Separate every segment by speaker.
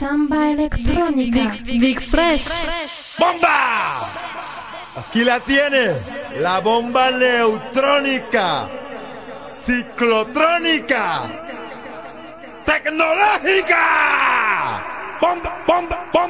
Speaker 1: Samba electrónica. Big, big, Fresh.
Speaker 2: ¡Bomba! Aquí la tiene. La bomba neutrónica. Ciclotrónica. Tecnológica. Bomba, bomba, bomba.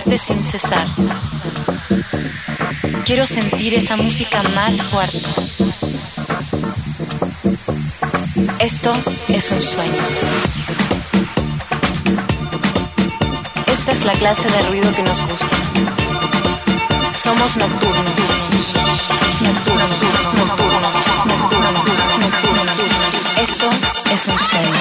Speaker 3: sin cesar. Quiero sentir esa música más fuerte. Esto es un sueño. Esta es la clase de ruido que nos gusta. Somos nocturnos. Nocturnos, nocturnos, nocturnos, nocturnos. Esto es un sueño.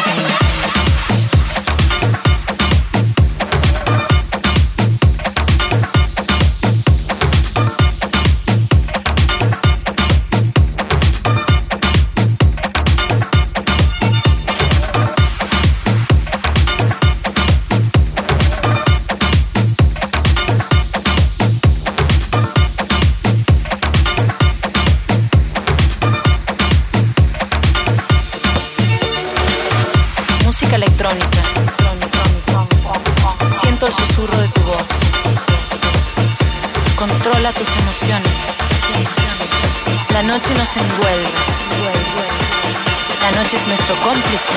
Speaker 3: nos envuelve. La noche es nuestro cómplice.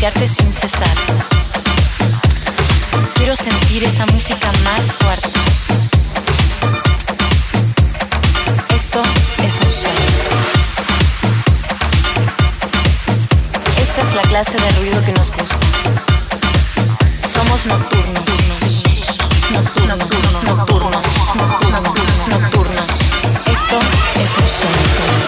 Speaker 3: acariciarte sin cesar. Quiero sentir esa música más fuerte. Esto es un sueño. Esta es la clase de ruido que nos gusta. Somos nocturnos. Nocturnos, nocturnos, nocturnos, nocturnos. nocturnos. Esto es un sueño.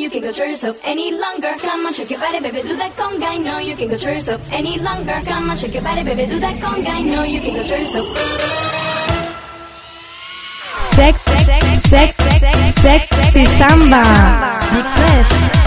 Speaker 4: You can control yourself any longer. Come on, shake your body, baby, do that conga. No, you can control yourself any longer. Come on, shake your body, baby, do that conga. No, you can control yourself.
Speaker 1: Sex, sex, sex, sex, sex, sexy samba. Big Fresh.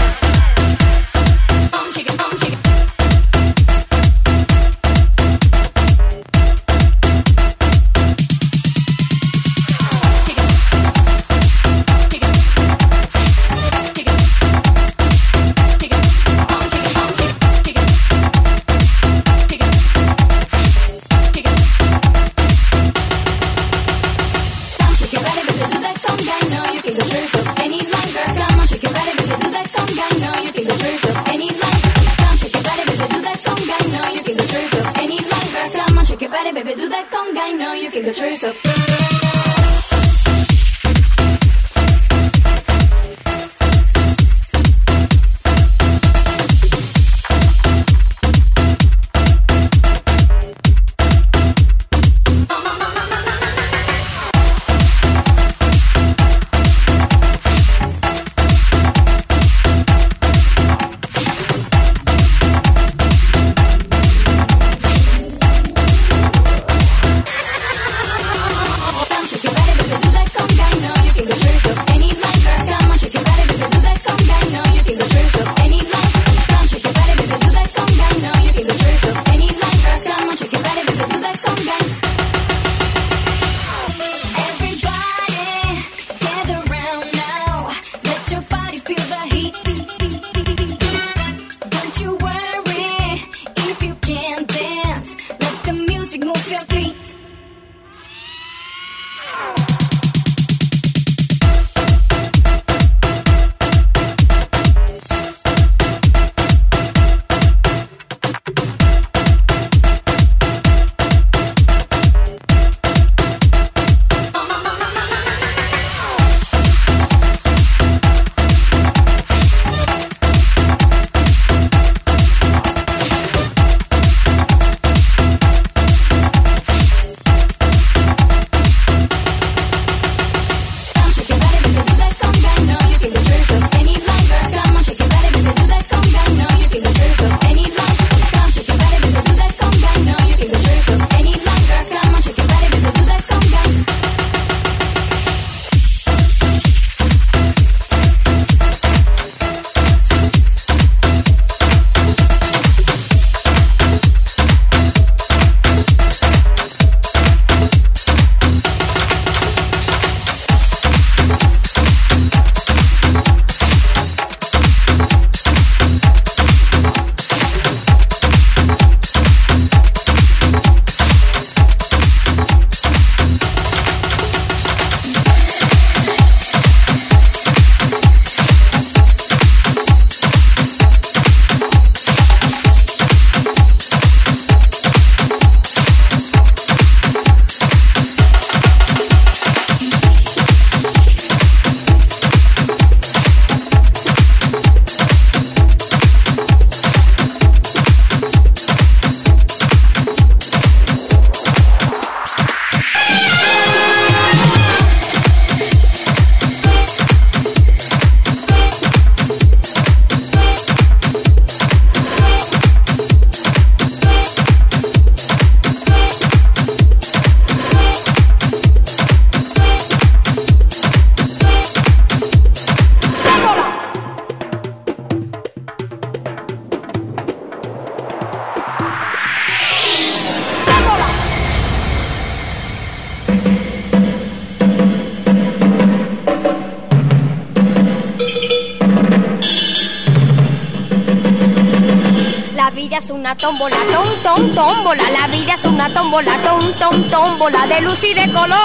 Speaker 5: Una tómbola, tom, tómbola. La vida es una tómbola, tom, tom, tómbola. De luz y de color,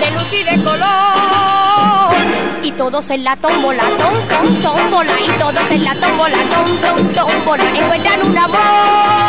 Speaker 5: de luz y de color. Y todos en la tómbola, tom, tómbola. Y todos en la tómbola, tom, tom, tómbola. Encuentran un amor.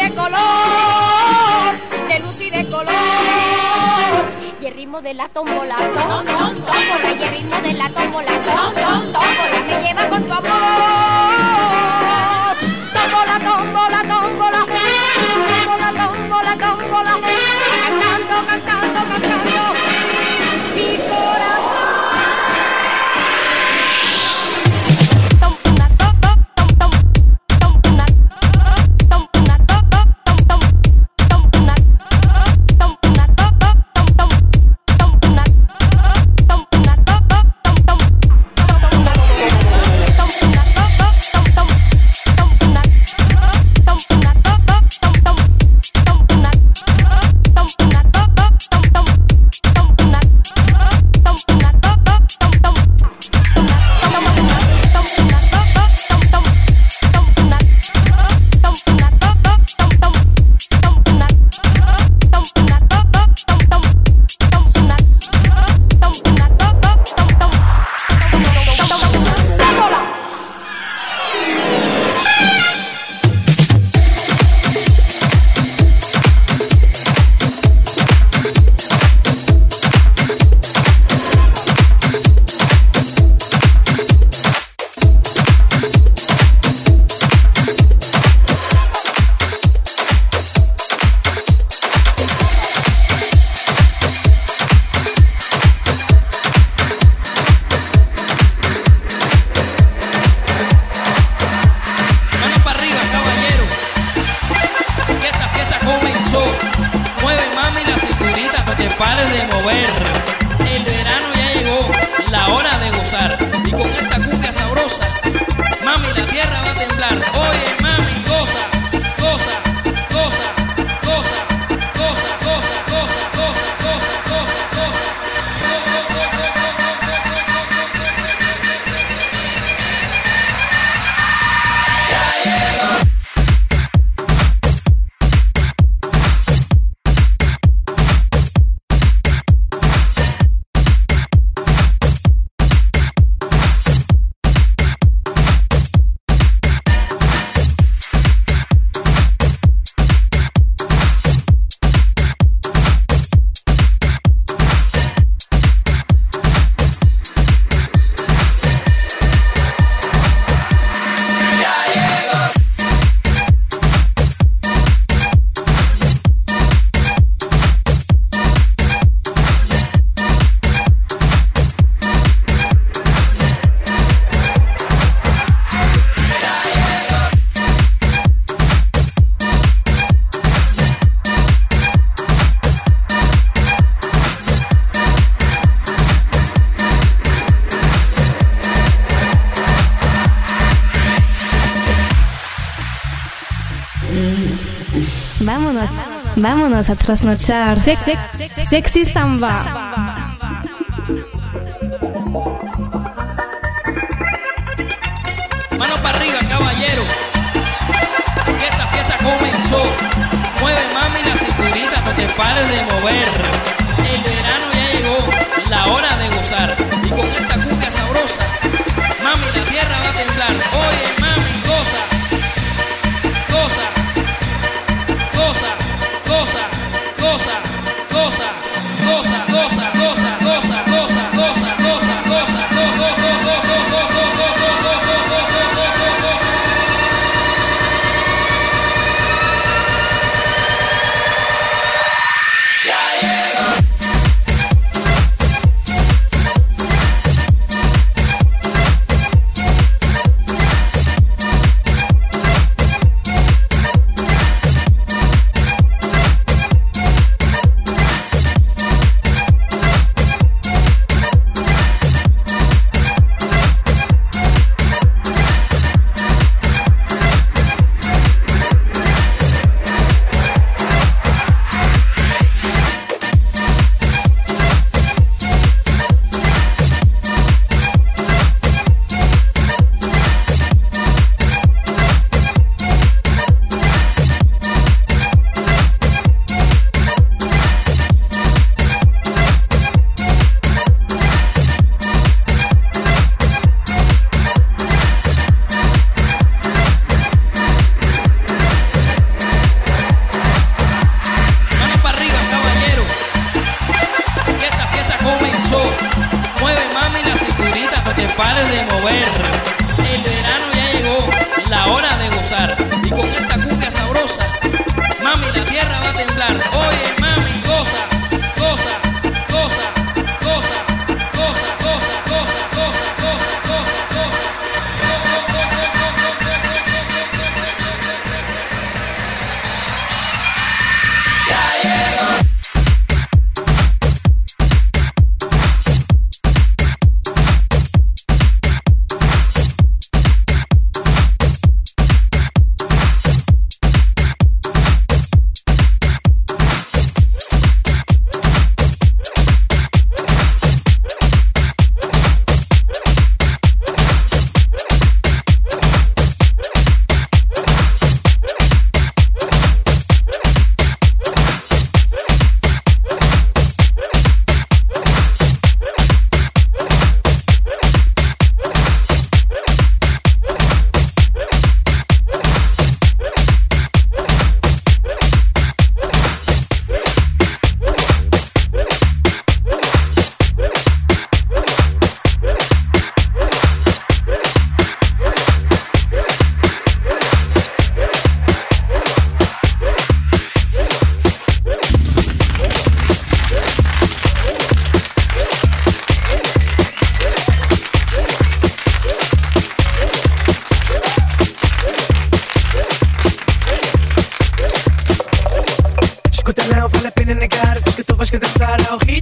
Speaker 1: de
Speaker 6: color, de luz y de color. Y el ritmo de la tómbola, tom, tom, tómbola, y el ritmo de la tómbola, tom, tom, tómbola, me lleva con tu amor. Tómbola, tómbola, tómbola, tómbola, tómbola, tómbola, cantando, cantando, cantando. A trasnochar. Sexy samba. Mano para arriba, caballero. Que esta fiesta comenzó. Mueve mami la cinturita, no te pares de mover. El verano ya llegó, la hora de gozar. Y con esta cumbia sabrosa, mami la tierra va a temblar. Oye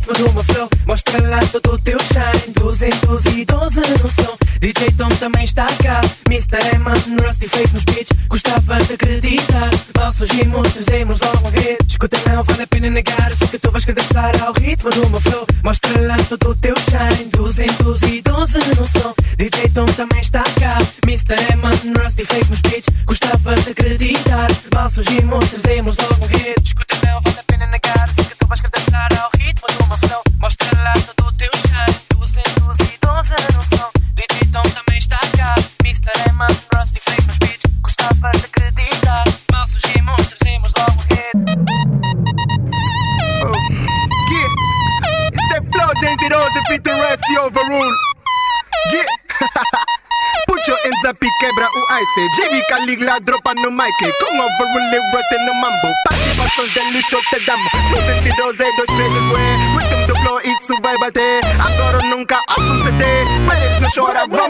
Speaker 7: ritmo do meu flow. Mostra lá todo o teu shine. 212 no som. DJ Tom também está cá. Mr. Eman, no Rusty feito nos beats. Gostava de acreditar. Mal surgimos, trazemos logo um hit. Escuta, não vale a pena negar. Eu que tu vais dançar ao ritmo do meu flow. Mostra lá todo o teu shine. 212 no som. DJ Tom também está cá. Mr. Eman, no Rusty feito nos beats. Gostava de acreditar. Mal surgimos, trazemos logo um hit. Escuta, não
Speaker 8: la dropa Come over Con overall right in the mambo. Pati pasos del lucho the damos No sentidos de dos presos, güey Rhythm the flow y su vibe, bate Agora nunca assuste-te Mas não chora,
Speaker 7: bro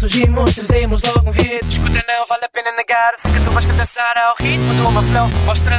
Speaker 7: surgimos, trazemos logo um hit. Escuta não, vale a pena negar, sei que tu vais cantar ao ritmo de uma flow Mostra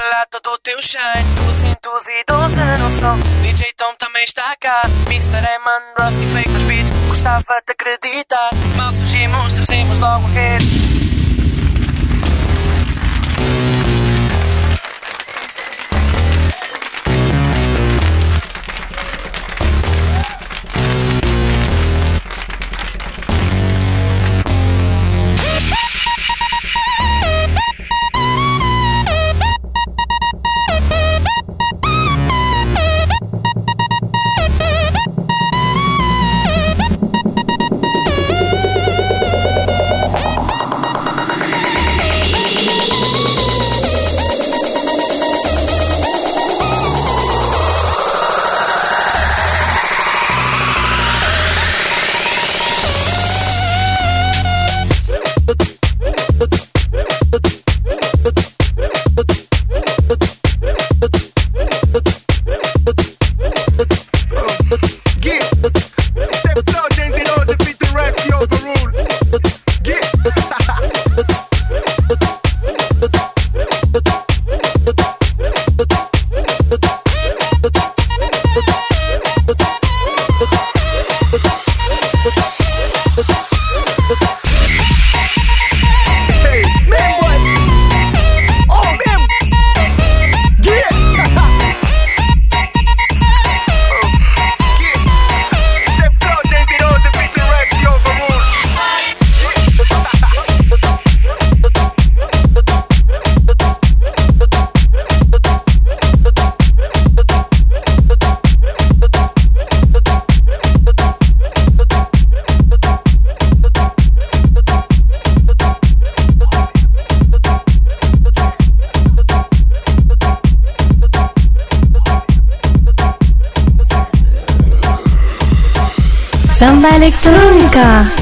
Speaker 1: Indonesia.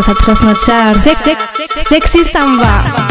Speaker 1: Vámonos a trasnochar. Sex- sex- sexy samba.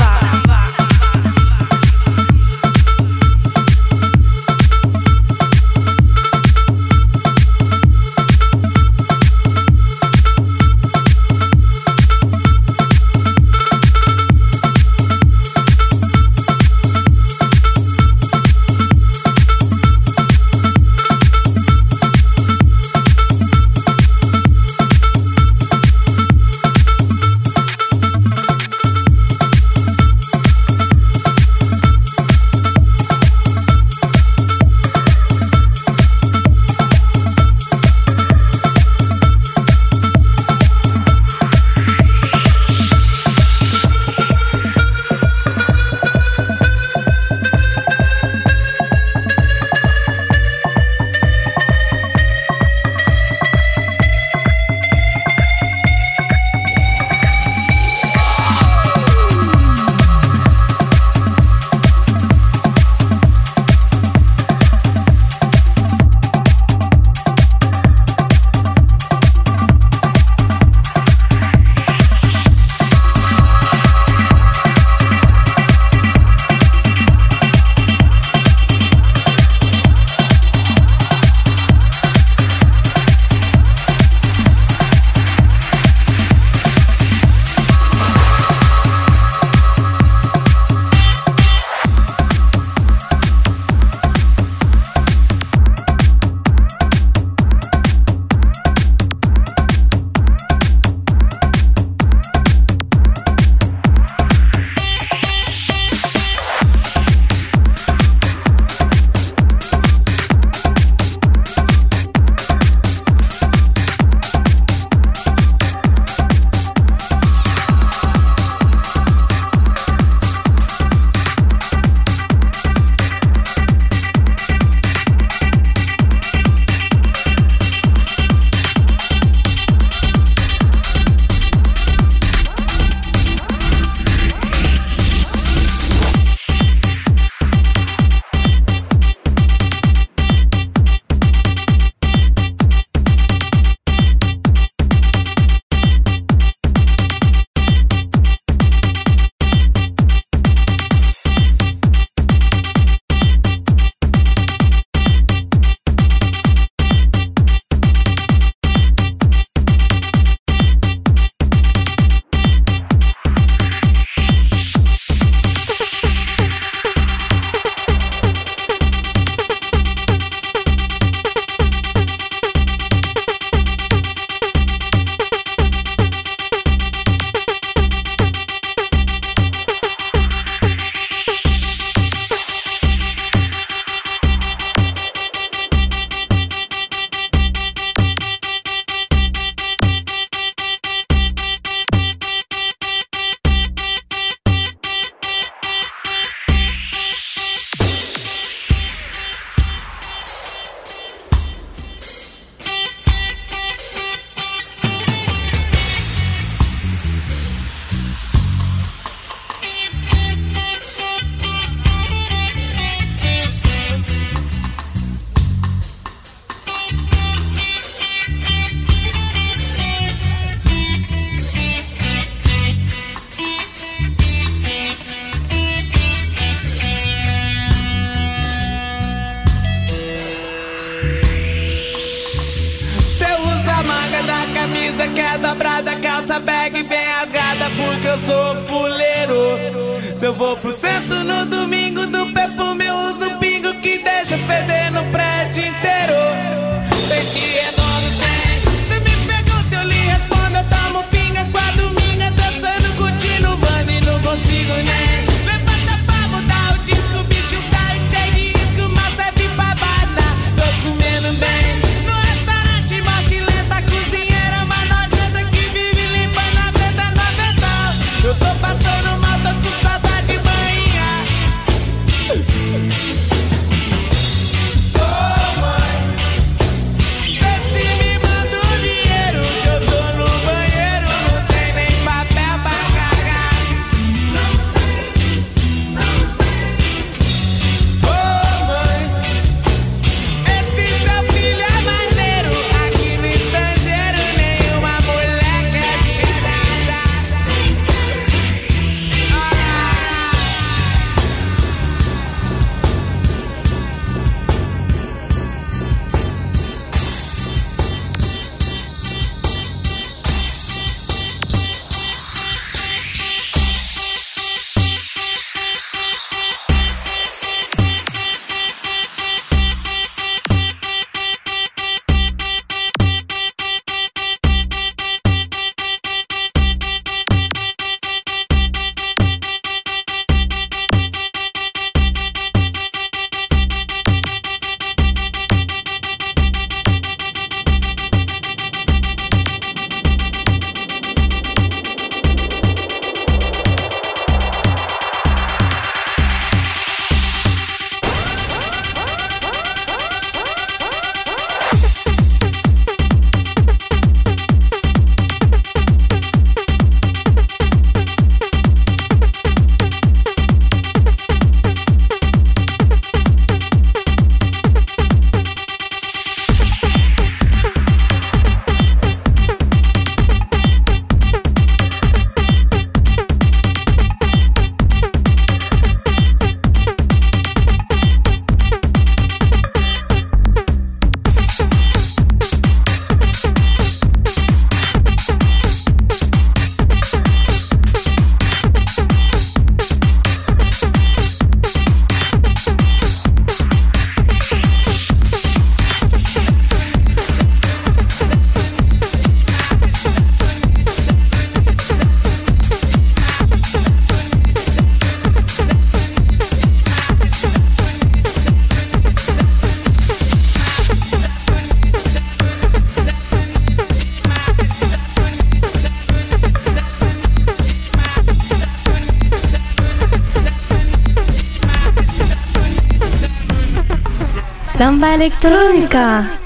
Speaker 1: Samba electrónica.